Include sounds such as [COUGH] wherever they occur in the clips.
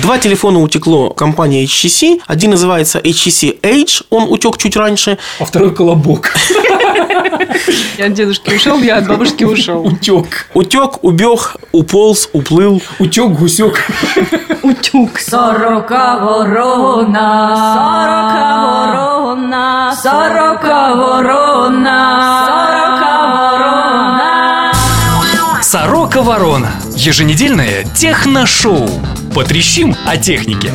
Два телефона утекло компания HTC. Один называется HTC Age, он утек чуть раньше. А второй колобок. Я от дедушки ушел, я от бабушки ушел. Утек. Утек, убег, уполз, уплыл. Утек, гусек. Утюг. Сорока ворона, сорока ворона, сорока ворона, сорока ворона. Сорока Ворона. Еженедельное техношоу. Потрещим о технике.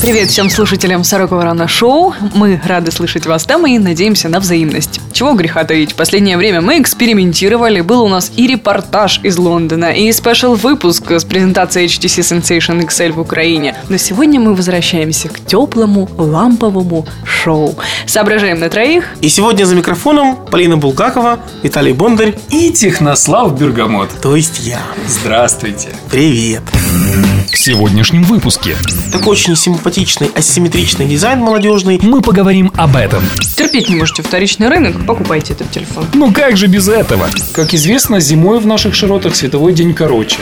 Привет всем слушателям Сорока Ворона Шоу. Мы рады слышать вас там и надеемся на взаимность. Чего греха таить, в последнее время мы экспериментировали. Был у нас и репортаж из Лондона, и спешл-выпуск с презентацией HTC Sensation XL в Украине. Но сегодня мы возвращаемся к теплому ламповому шоу. Соображаем на троих. И сегодня за микрофоном Полина Булгакова, Виталий Бондарь, И Технослав Бергамот. то есть я. Здравствуйте. Привет. В сегодняшнем выпуске Такой очень симпатичный, асимметричный дизайн молодежный. мы поговорим об этом. Терпеть не можете вторичный рынок, покупайте этот телефон. Ну как же без этого? Как известно, зимой в наших широтах световой день короче.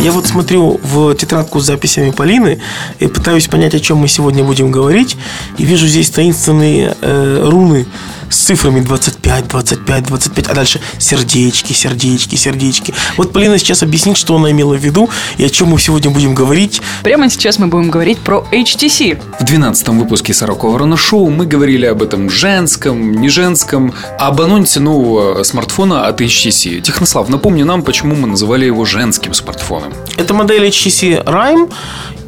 Я вот смотрю в тетрадку с записями Полины и пытаюсь понять, о чем мы сегодня будем говорить. И вижу здесь таинственные э, руны с цифрами 25, 25, 25, а дальше сердечки, сердечки, сердечки. Вот Полина сейчас объяснит, что она имела в виду и о чем мы сегодня будем говорить. Прямо сейчас мы будем говорить про HTC. В 12 выпуске «Сорока Ворона Шоу» мы говорили об этом женском, не женском, об анонсе нового смартфона от HTC. Технослав, напомни нам, почему мы называли его женским смартфоном. Это модель HTC Rime,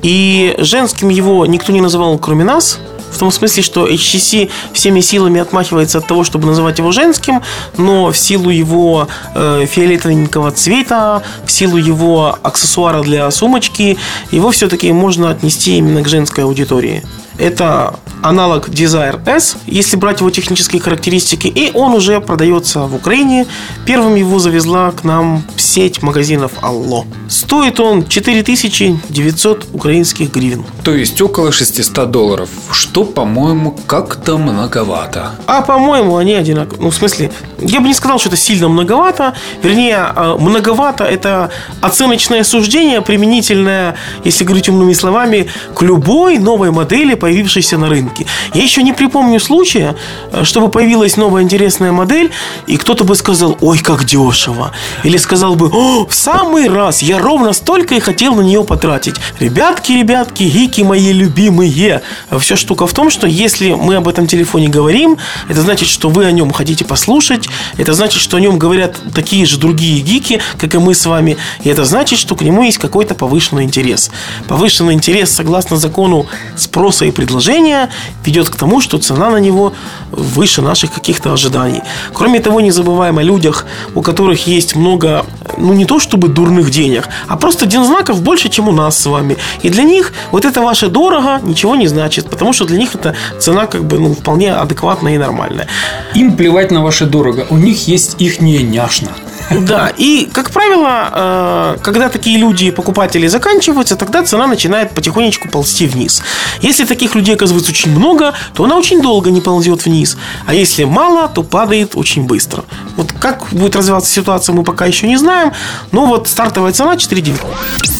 и женским его никто не называл, кроме нас. В том смысле, что HTC всеми силами отмахивается от того, чтобы называть его женским, но в силу его э, фиолетовенького цвета, в силу его аксессуара для сумочки, его все-таки можно отнести именно к женской аудитории. Это аналог Desire S, если брать его технические характеристики, и он уже продается в Украине. Первым его завезла к нам сеть магазинов Алло. Стоит он 4900 украинских гривен. То есть около 600 долларов, что, по-моему, как-то многовато. А по-моему, они одинаковые. Ну, в смысле, я бы не сказал, что это сильно многовато. Вернее, э, многовато это оценочное суждение, применительное, если говорить умными словами, к любой новой модели, появившейся на рынке. Я еще не припомню случая, э, чтобы появилась новая интересная модель, и кто-то бы сказал, ой, как дешево. Или сказал бы, в самый раз, я ровно столько и хотел на нее потратить. Ребятки, ребятки, гики мои любимые. Все штука в том, что если мы об этом телефоне говорим, это значит, что вы о нем хотите послушать, это значит, что о нем говорят такие же другие гики, как и мы с вами, и это значит, что к нему есть какой-то повышенный интерес. Повышенный интерес, согласно закону спроса и предложения, ведет к тому, что цена на него выше наших каких-то ожиданий. Кроме того, не забываем о людях, у которых есть много, ну не то чтобы дурных денег, а просто дензнаков больше, чем у нас с вами. И для них вот это ваше дорого ничего не значит, потому что для них это цена как бы ну, вполне адекватная и нормальная. Им плевать на ваше дорого, у них есть ихняя няшна. Да, и, как правило, э, когда такие люди, покупатели, заканчиваются, тогда цена начинает потихонечку ползти вниз. Если таких людей оказывается очень много, то она очень долго не ползет вниз. А если мало, то падает очень быстро. Вот как будет развиваться ситуация, мы пока еще не знаем. Но вот стартовая цена 4 9.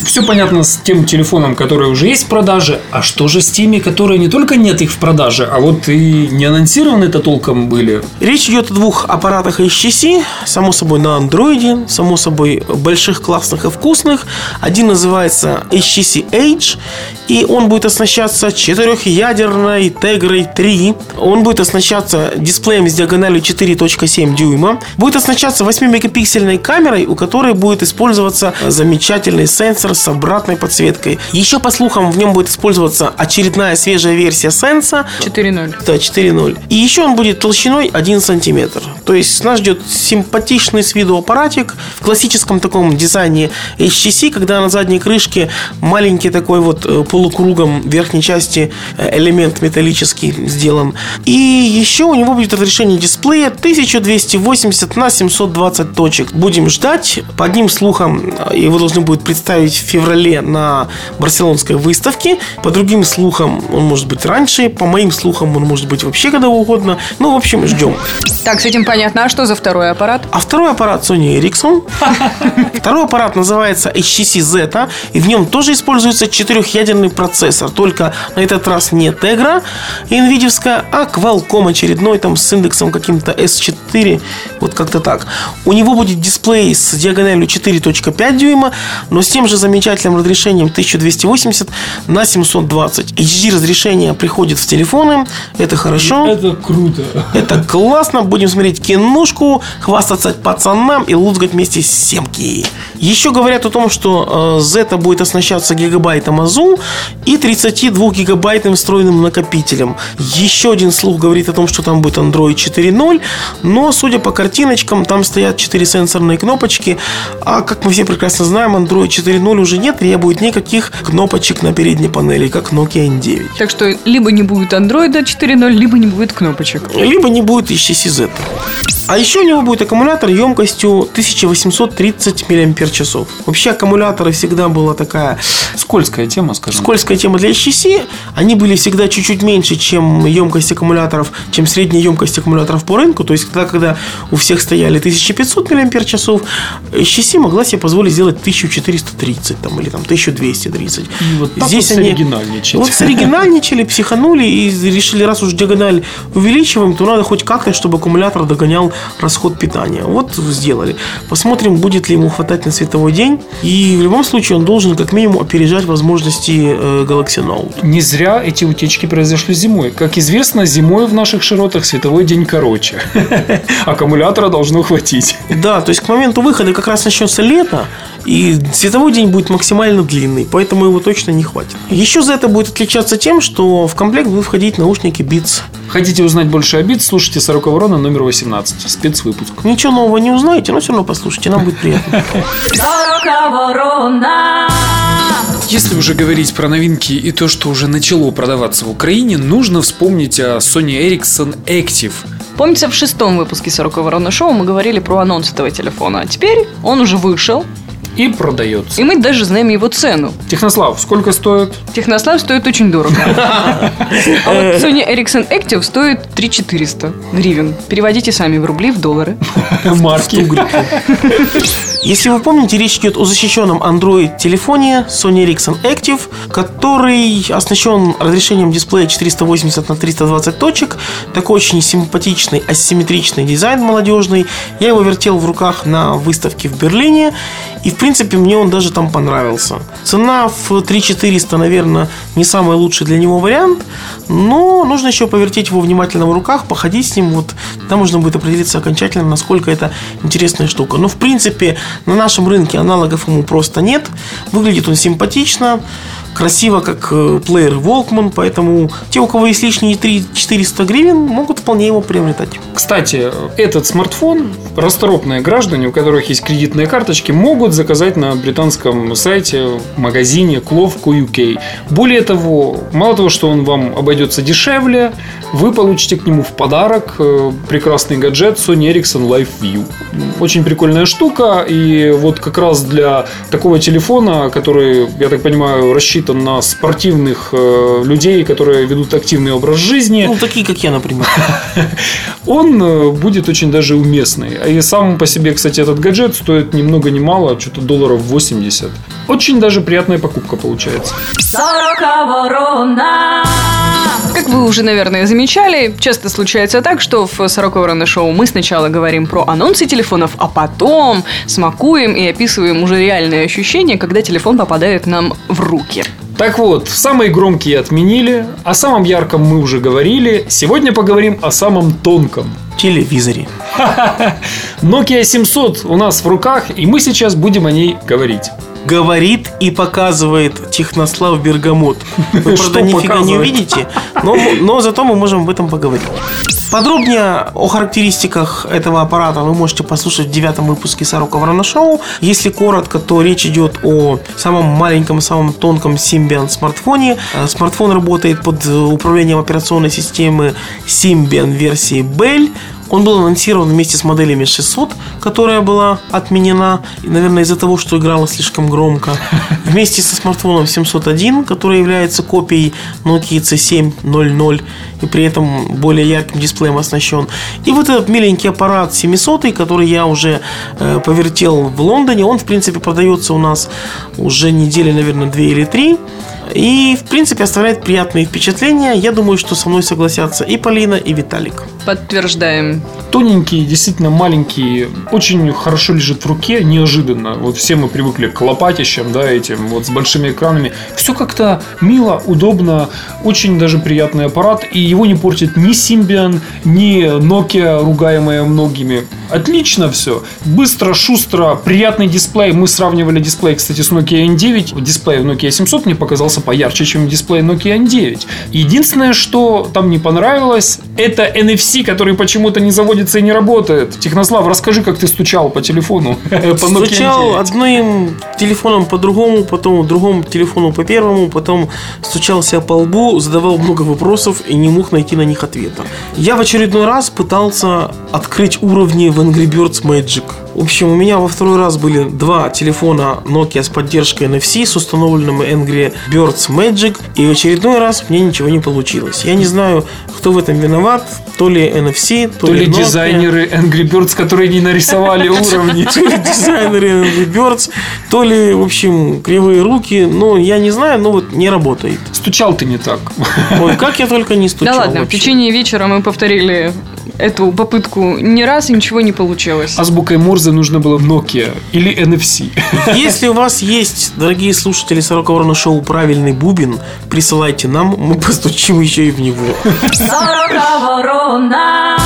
Все понятно с тем телефоном, который уже есть в продаже. А что же с теми, которые не только нет их в продаже, а вот и не анонсированы-то толком были? Речь идет о двух аппаратах HTC, само собой на андроиде, само собой больших, классных и вкусных. Один называется HTC Age, и он будет оснащаться четырехъядерной Tegra 3. Он будет оснащаться дисплеем с диагональю 4.7 дюйма. Будет оснащаться 8-мегапиксельной камерой, у которой будет использоваться замечательный сенсор с обратной подсветкой. Еще, по слухам, в нем будет использоваться очередная свежая версия Sense 4.0. да, 4.0. И еще он будет толщиной 1 сантиметр. То есть нас ждет симпатичный с виду аппаратик в классическом таком дизайне HTC, когда на задней крышке маленький такой вот э, полукругом верхней части э, элемент металлический сделан. И еще у него будет разрешение дисплея 1280 на 720 точек. Будем ждать. По одним слухам, э, его должны будут представить в феврале на барселонской выставке. По другим слухам, он может быть раньше. По моим слухам, он может быть вообще когда угодно. Ну, в общем, ждем. Так, с этим понятно. А что за второй аппарат? А второй аппарат Sony Ericsson. [LAUGHS] Второй аппарат называется HTC Zeta, и в нем тоже используется четырехъядерный процессор. Только на этот раз не Tegra NVIDIA, а Qualcomm очередной там с индексом каким-то S4, вот как-то так. У него будет дисплей с диагональю 4.5 дюйма, но с тем же замечательным разрешением 1280 на 720. HD разрешение приходит в телефоны, это хорошо. Это круто. Это классно. Будем смотреть киношку, хвастаться пацанам и лузгать вместе с семки. Еще говорят о том, что э, Zeta будет оснащаться гигабайтом АЗУ и 32 гигабайтным встроенным накопителем. Еще один слух говорит о том, что там будет Android 4.0, но, судя по картиночкам, там стоят 4 сенсорные кнопочки, а, как мы все прекрасно знаем, Android 4.0 уже не требует никаких кнопочек на передней панели, как Nokia N9. Так что либо не будет Android 4.0, либо не будет кнопочек. Либо не будет HTC Z. А еще у него будет аккумулятор емкостью 1830 мАч. Вообще аккумуляторы всегда была такая Скользкая тема, скажем. скользкая тема для HTC. Они были всегда чуть-чуть меньше, чем емкость аккумуляторов, чем средняя емкость аккумуляторов по рынку. То есть, тогда, когда у всех стояли 1500 мАч, HTC могла себе позволить сделать 1430 там, или там 1230. И вот так вот соригинальничать. Вот соригинальничали, психанули и решили, раз уж диагональ увеличиваем, то надо хоть как-то, чтобы аккумулятор догонял расход питания. Вот сделали. Посмотрим, будет ли ему хватать на световой день. И в любом случае он должен как минимум опережать возможности э, Galaxy Note. Не зря эти утечки произошли зимой. Как известно, зимой в наших широтах световой день короче. [LAUGHS] Аккумулятора должно хватить. Да, то есть к моменту выхода как раз начнется лето, и световой день будет максимально длинный, поэтому его точно не хватит. Еще за это будет отличаться тем, что в комплект будут входить наушники Beats. Хотите узнать больше о бит, слушайте 40 ворона номер 18. Спецвыпуск. Ничего нового не узнаете, но все равно послушайте, нам будет приятно. Сорока ворона. Если уже говорить про новинки и то, что уже начало продаваться в Украине, нужно вспомнить о Sony Ericsson Active. Помните, в шестом выпуске 40 Ворона Шоу мы говорили про анонс этого телефона. А теперь он уже вышел, И продается. и мы даже знаем его цену. Технослав, сколько стоит? Технослав стоит очень дорого. А вот Sony Ericsson Active стоит 3400 гривен. Переводите сами в рубли, в доллары. Марки. Если вы помните, речь идет о защищенном Android-телефоне Sony Ericsson Active, который оснащен разрешением дисплея 480 на 320 точек. Такой очень симпатичный, асимметричный дизайн молодежный. Я его вертел в руках на выставке в Берлине. И, в принципе, мне он даже там понравился. Цена в 3400, наверное, не самый лучший для него вариант. Но нужно еще повертеть его внимательно в руках, походить с ним. Вот там можно будет определиться окончательно, насколько это интересная штука. Но, в принципе, на нашем рынке аналогов ему просто нет. Выглядит он симпатично, красиво, как э, плеер Walkman, поэтому те, у кого есть лишние 3 400 гривен, могут вполне его приобретать. Кстати, этот смартфон расторопные граждане, у которых есть кредитные карточки, могут заказать на британском сайте, магазине Clove.uk. Более того, мало того, что он вам обойдется дешевле, вы получите к нему в подарок э, прекрасный гаджет Sony Ericsson Live View. Очень прикольная штука, и вот как раз для такого телефона, который, я так понимаю, рассчитан на спортивных э, людей, которые ведут активный образ жизни, Ну, такие, как я, например. [LAUGHS] он э, будет очень даже уместный. И сам по себе, кстати, этот гаджет стоит ни много ни мало, что-то долларов 80. Очень даже приятная покупка получается. Как вы уже, наверное, замечали, часто случается так, что в 40 Ворона Шоу мы сначала говорим про анонсы телефонов, а потом смакуем и описываем уже реальные ощущения, когда телефон попадает нам в руки. Так вот, самые громкие отменили, о самом ярком мы уже говорили. Сегодня поговорим о самом тонком. телевизоре. Nokia 700 у нас в руках, и мы сейчас будем о ней говорить. Говорит и показывает Технослав Бергамот. Вы, [LAUGHS] Что правда, нифига не увидите, но, но зато мы можем об этом поговорить. Подробнее о характеристиках этого аппарата вы можете послушать в девятом выпуске Сорока Ворона Шоу. Если коротко, то речь идет о самом маленьком, самом тонком Symbian смартфоне. Э, Смартфон работает под управлением операционной системы Symbian версии Bell. Он был анонсирован вместе с моделями 600, которая была отменена, и, наверное, из-за того, что играла слишком громко. [LAUGHS] Вместе со смартфоном 701, который является копией Nokia C700 и при этом более ярким дисплеем оснащен. И вот этот миленький аппарат 700, который я уже э, повертел в Лондоне, он, в принципе, продается у нас уже недели, наверное, две или три. И, в принципе, оставляет приятные впечатления. Я думаю, что со мной согласятся и Полина, и Виталик. Подтверждаем. Тоненький, действительно маленький, очень хорошо лежит в руке, неожиданно. Вот все мы привыкли к лопатищам, да, этим вот с большими экранами. Все как-то мило, удобно, очень даже приятный аппарат, и его не портит ни Symbian, ни Nokia, ругаемая многими. Отлично все. Быстро, шустро, приятный дисплей. Мы сравнивали дисплей, кстати, с Nokia N9. Дисплей в Nokia 700 мне показался поярче, чем дисплей Nokia N9. Единственное, что там не понравилось, это NFC, который почему-то не заводится и не работает. Технослав, расскажи, как ты стучал по телефону. Nokia Стучал N9. одним телефоном по другому, потом другому телефону по первому, потом стучался по лбу, задавал много вопросов и не мог найти на них ответа. Я в очередной раз пытался открыть уровни в Angry Birds Magic. В общем, у меня во второй раз были два телефона Nokia с поддержкой NFC с установленным Angry Birds Magic, и в очередной раз мне ничего не получилось. Я не знаю, кто в этом виноват, то ли NFC, то, То ли Nokia. дизайнеры Angry Birds, которые не нарисовали [LAUGHS] уровни. То ли дизайнеры Angry Birds, то ли, в общем, кривые руки. Ну, я не знаю, но вот не работает. Стучал ты не так. Ой, как я только не стучал да ладно, в вообще. течение вечера мы повторили эту попытку не раз, и ничего не получилось. Азбукой Морзе нужно было Nokia или NFC. Если у вас есть, дорогие слушатели 40 Ворона Шоу, правильный бубен, присылайте нам, мы постучим еще и в него. Сорока ворона.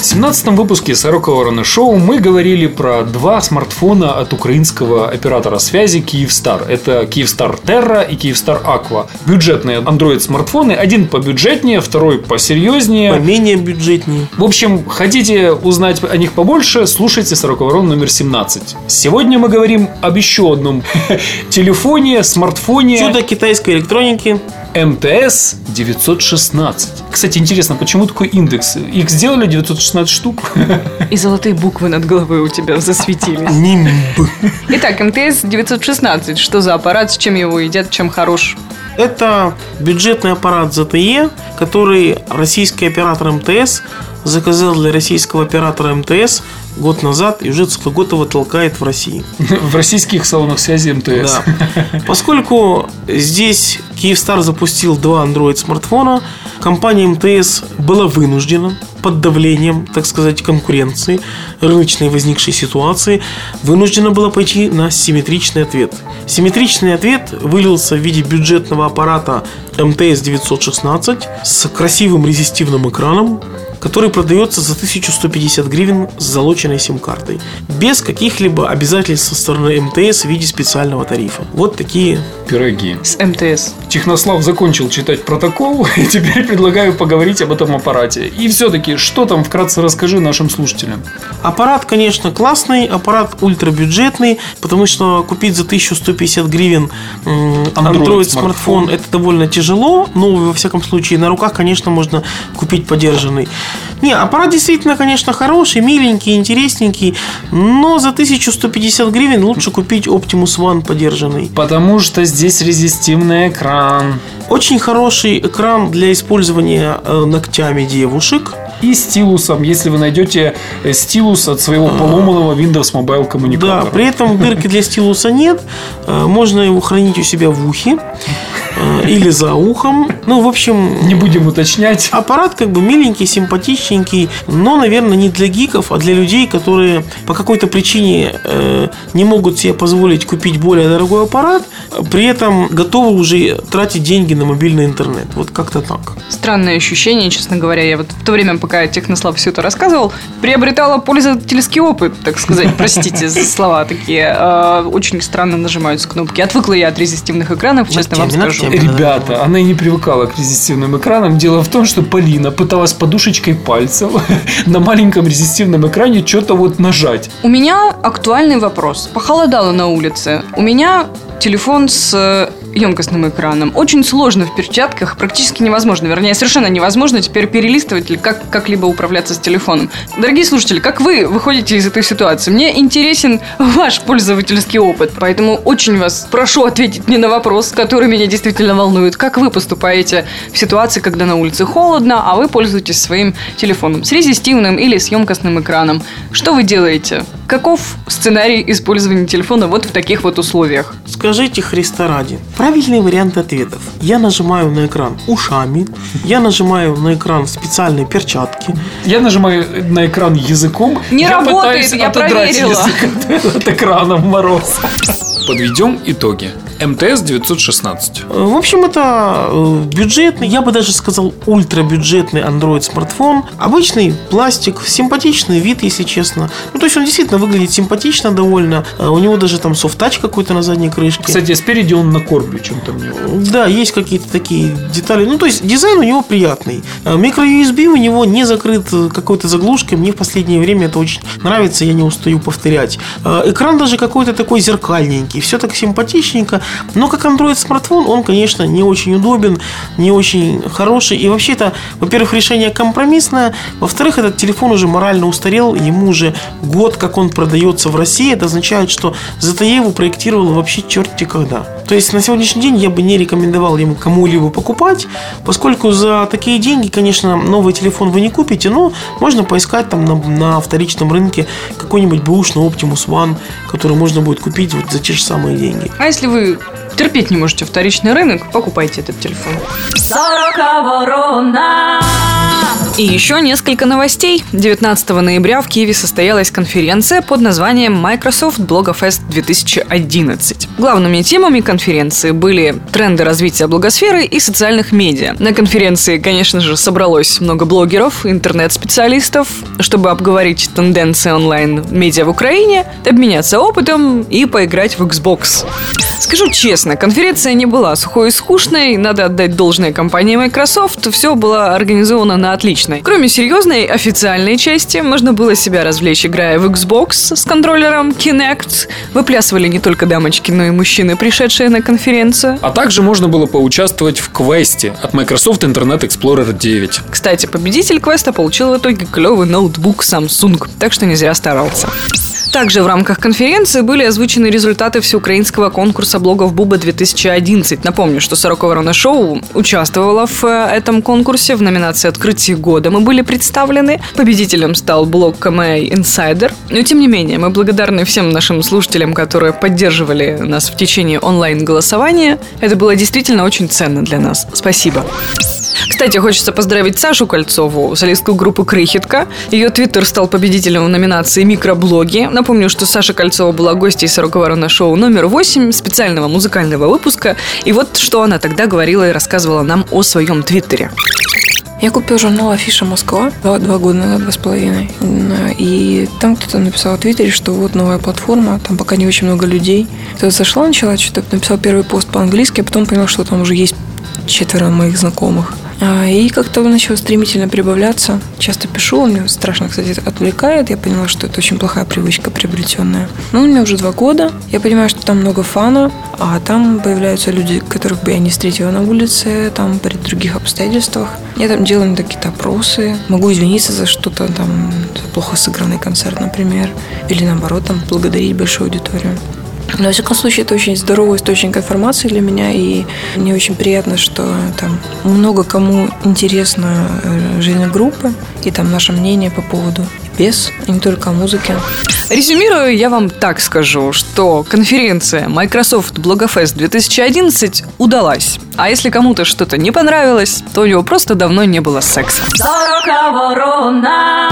В 17 выпуске Сорока Ворона Шоу мы говорили про два смартфона от украинского оператора связи Kyivstar. Это Kyivstar Terra и Kyivstar Aqua. Бюджетные Android смартфоны. Один побюджетнее, второй посерьезнее. Поменее бюджетнее. В общем, хотите узнать о них побольше, слушайте 40 ворон номер 17. Сегодня мы говорим об еще одном [LAUGHS] телефоне, смартфоне Чудо китайской электроники. МТС 916. Кстати, интересно, почему такой индекс? Их сделали 916 штук? [LAUGHS] И золотые буквы над головой у тебя засветились. Нимб. Итак, МТС 916. Что за аппарат, с чем его едят, чем хорош? Это бюджетный аппарат ZTE, который российский оператор МТС заказал для российского оператора МТС год назад и уже целый год его толкает в России. [LAUGHS] В российских салонах связи МТС. Да. Поскольку здесь Kyivstar запустил два Android смартфона, компания МТС была вынуждена под давлением, так сказать, конкуренции, рыночной возникшей ситуации, вынуждена была пойти на симметричный ответ. Симметричный ответ вылился в виде бюджетного аппарата МТС 916 с красивым резистивным экраном, который продается за 1150 гривен с залоченной сим-картой. Без каких-либо обязательств со стороны МТС в виде специального тарифа. Вот такие Пироги. С МТС. Технослав закончил читать протокол, [LAUGHS] и теперь предлагаю поговорить об этом аппарате. И все-таки, что там вкратце расскажи нашим слушателям. Аппарат, конечно, классный, аппарат ультрабюджетный, потому что купить за 1150 гривен м, Android Android смартфон. смартфон это довольно тяжело, но во всяком случае на руках, конечно, можно купить подержанный. Не, аппарат действительно, конечно, хороший, миленький, интересненький, но за 1150 гривен лучше купить Optimus One подержанный. Потому что здесь резистивный экран. Очень хороший экран для использования э, ногтями девушек. И стилусом, если вы найдете э, стилус от своего поломанного Windows Mobile Да, коммуникатора. при этом дырки для стилуса нет. Э, Можно его хранить у себя в ухе э, или за ухом. Ну, в общем, Не будем уточнять. аппарат как бы миленький, симпатичненький, но, наверное, не для гиков, а для людей, которые по какой-то причине э, не могут себе позволить купить более дорогой аппарат, при этом готовы уже тратить деньги на мобильный интернет. Вот как-то так. Странное ощущение, честно говоря. Я вот в то время, пока Технослав все это рассказывал, приобретала пользовательский опыт, так сказать. Простите за слова такие. Э, Очень странно нажимаются кнопки. Отвыкла я от резистивных экранов, честно вам скажу. Ребята, она и не привыкала к резистивным экранам. Дело в том, что Полина пыталась подушечкой пальцев [LAUGHS] на маленьком резистивном экране что-то вот нажать. У меня актуальный вопрос. Похолодало на улице. У меня телефон с емкостным экраном. Очень сложно в перчатках, практически невозможно, вернее, совершенно невозможно теперь перелистывать или как, как-либо управляться с телефоном. Дорогие слушатели, как вы выходите из этой ситуации? Мне интересен ваш пользовательский опыт, поэтому очень вас прошу ответить мне на вопрос, который меня действительно волнует. Как вы поступаете в ситуации, когда на улице холодно, а вы пользуетесь своим телефоном с резистивным или с емкостным экраном? Что вы делаете? Каков сценарий использования телефона вот в таких вот условиях? Скажите Христа ради. Правильный вариант ответов. Я нажимаю на экран ушами, я нажимаю на экран специальной перчатки. Я нажимаю на экран языком. Не я работает, пытаюсь я отодрать проверила. язык от, [LAUGHS] от экрана в мороз. Подведем итоги. МТС 916. Э, В общем, это э, бюджетный, я бы даже сказал, ультрабюджетный Android смартфон. Обычный пластик, симпатичный вид, если честно. Ну, то есть он действительно выглядит симпатично довольно. Э, У него даже там софт-тач какой-то на задней крышке. Кстати, спереди он на корбе чем-то мне. Да, есть какие-то такие детали. Ну, то есть дизайн у него приятный. Микро-USB у него не закрыт какой-то заглушкой. Мне в последнее время это очень нравится, я не устаю повторять. Экран даже какой-то такой зеркальненький. Все так симпатичненько. Но как Android смартфон, он, конечно, не очень удобен, не очень хороший. И вообще это, во-первых, решение компромиссное. Во-вторых, этот телефон уже морально устарел. Ему уже год, как он продается в России. Это означает, что ZTE его проектировал вообще черти когда. То есть на сегодняшний день я бы не рекомендовал ему кому-либо покупать, поскольку за такие деньги, конечно, новый телефон вы не купите, но можно поискать там на, на вторичном рынке какой-нибудь бэушный Optimus One, который можно будет купить вот за те же самые деньги. А если вы терпеть не можете вторичный рынок, покупайте этот телефон. И еще несколько новостей. 19 ноября в Киеве состоялась конференция под названием Microsoft Blogofest 2011. Главными темами конференции были тренды развития блогосферы и социальных медиа. На конференции, конечно же, собралось много блогеров, интернет-специалистов, чтобы обговорить тенденции онлайн-медиа в Украине, обменяться опытом и поиграть в Xbox. Скажу честно, конференция не была сухой и скучной, надо отдать должное компании Microsoft, все было организовано на отличной. Кроме серьезной официальной части, можно было себя развлечь, играя в Xbox с контроллером Kinect. Выплясывали не только дамочки, но и мужчины, пришедшие на конференцию. А также можно было поучаствовать в квесте от Microsoft Internet Explorer 9. Кстати, победитель квеста получил в итоге клевый ноутбук Samsung, так что не зря старался. Также в рамках конференции были озвучены результаты всеукраинского конкурса блогов Буба 2011. Напомню, что Сорока Ворона Шоу участвовала в э, этом конкурсе в номинации «Открытие года». Мы были представлены. Победителем стал блог КМА Insider. Но тем не менее, мы благодарны всем нашим слушателям, которые поддерживали нас в течение онлайн-голосования. Это было действительно очень ценно для нас. Спасибо. Кстати, хочется поздравить Сашу Кольцову, солистку группы «Крыхитка». Ее твиттер стал победителем в номинации «Микроблоги». Напомню, что Саша Кольцова была гостьей «Сорока ворона» шоу номер 8 специального музыкального выпуска. И вот что она тогда говорила и рассказывала нам о своем твиттере. Я купил журнал «Афиша Москва» два, два года назад, два с половиной. И там кто-то написал в Твиттере, что вот новая платформа, там пока не очень много людей. Кто-то зашла, начала что-то, написал первый пост по-английски, а потом понял, что там уже есть четверо моих знакомых. А, И как-то начал стремительно прибавляться. Часто пишу, он меня страшно, кстати, отвлекает. Я поняла, что это очень плохая привычка приобретенная. Ну, у меня уже два года. Я понимаю, что там много фана, а там появляются люди, которых бы я не встретила на улице, там при других обстоятельствах. Я там делаю какие-то опросы, могу извиниться за что-то, там, плохо сыгранный концерт, например, или наоборот, там, благодарить большую аудиторию. Но, во всяком случае, это очень здоровый источник информации для меня, и мне очень приятно, что там много кому интересна э, жизнь группы, и там наше мнение по поводу без, и не только о музыке. Резюмирую, я вам так скажу, что конференция Microsoft Blogofest 2011 удалась. А если кому-то что-то не понравилось, то у него просто давно не было секса. Сорока ворона.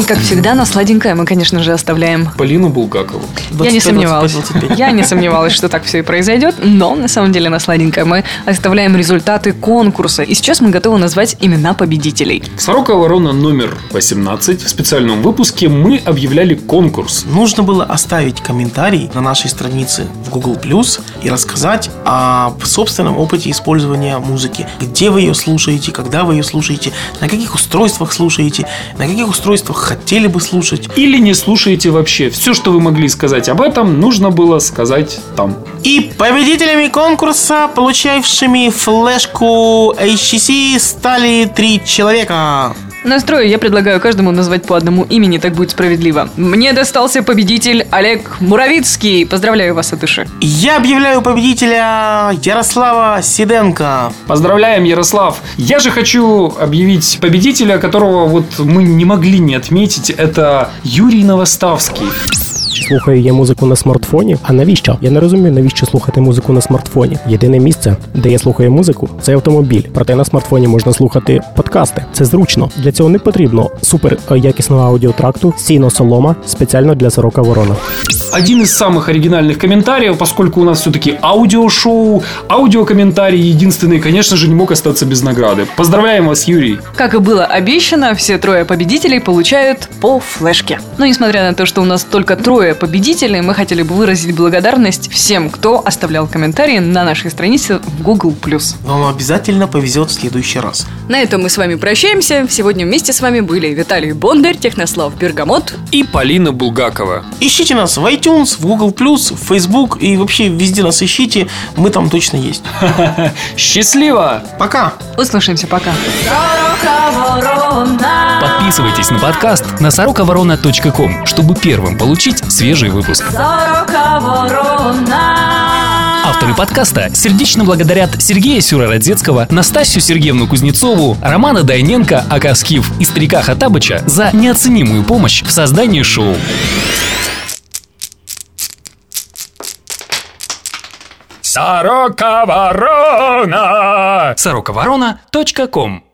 И как всегда, на сладенькое мы, конечно же, оставляем Полину Булгакову. Я не 25, сомневалась. 25. Я не сомневалась, что так все и произойдет, но на самом деле на сладенькое мы оставляем результаты конкурса. И сейчас мы готовы назвать имена победителей. Сорока Ворона номер 18 в специальном выпуске мы объявляли конкурс. Нужно было оставить комментарий на нашей странице в Google Plus и рассказать о собственном опыте использования музыки. Где вы ее слушаете, когда вы ее слушаете, на каких устройствах слушаете, на каких устройствах хотели бы слушать. Или не слушаете вообще. Все, что вы могли сказать об этом, нужно было сказать там. И победителями конкурса, получавшими флешку HTC, стали три человека. Настрою я предлагаю каждому назвать по одному имени, так будет справедливо. Мне достался победитель Олег Муравицкий. Поздравляю вас от души. Я объявляю победителя Ярослава Сиденко. Поздравляем, Ярослав! Я же хочу объявить победителя, которого вот мы не могли не отметить. Это Юрий Новоставский. Слухаю я музику на смартфоні. А навіщо? Я не розумію, навіщо слухати музику на смартфоні. Єдине місце, де я слухаю музику, це автомобіль. Проте на смартфоні можна слухати подкасти. Це зручно. Для цього не потрібно супер е, якісного аудіотракту, сіно солома спеціально для сорока ворона. Один из самых оригинальных комментариев, поскольку у нас все-таки аудиошоу, аудиокомментарий единственный, конечно же, не мог остаться без награды. Поздравляем вас, Юрий! Как и было обещано, все трое победителей получают по флешке. Но несмотря на то, что у нас только трое Победителей, мы хотели бы выразить благодарность всем, кто оставлял комментарии на нашей странице в Google+. Вам обязательно повезет в следующий раз. На этом мы с вами прощаемся. Сегодня вместе с вами были Виталий Бондарь, Технослав Бергамот. И Полина Булгакова. Ищите нас в iTunes, в Google+, в Facebook и вообще везде нас ищите. Мы там точно есть. [LAUGHS] Счастливо! Пока! Услышимся, пока. Ворона. Подписывайтесь на подкаст на сороковорона.ком, чтобы первым получить свежий выпуск. Сорока ворона. Авторы подкаста сердечно благодарят Сергея Сюрородецкого, Настасью Сергеевну Кузнецову, Романа Дайненко, Акаскив и старика Хатабыча за неоценимую помощь в создании шоу. Сорока ворона! Сороковорона.ком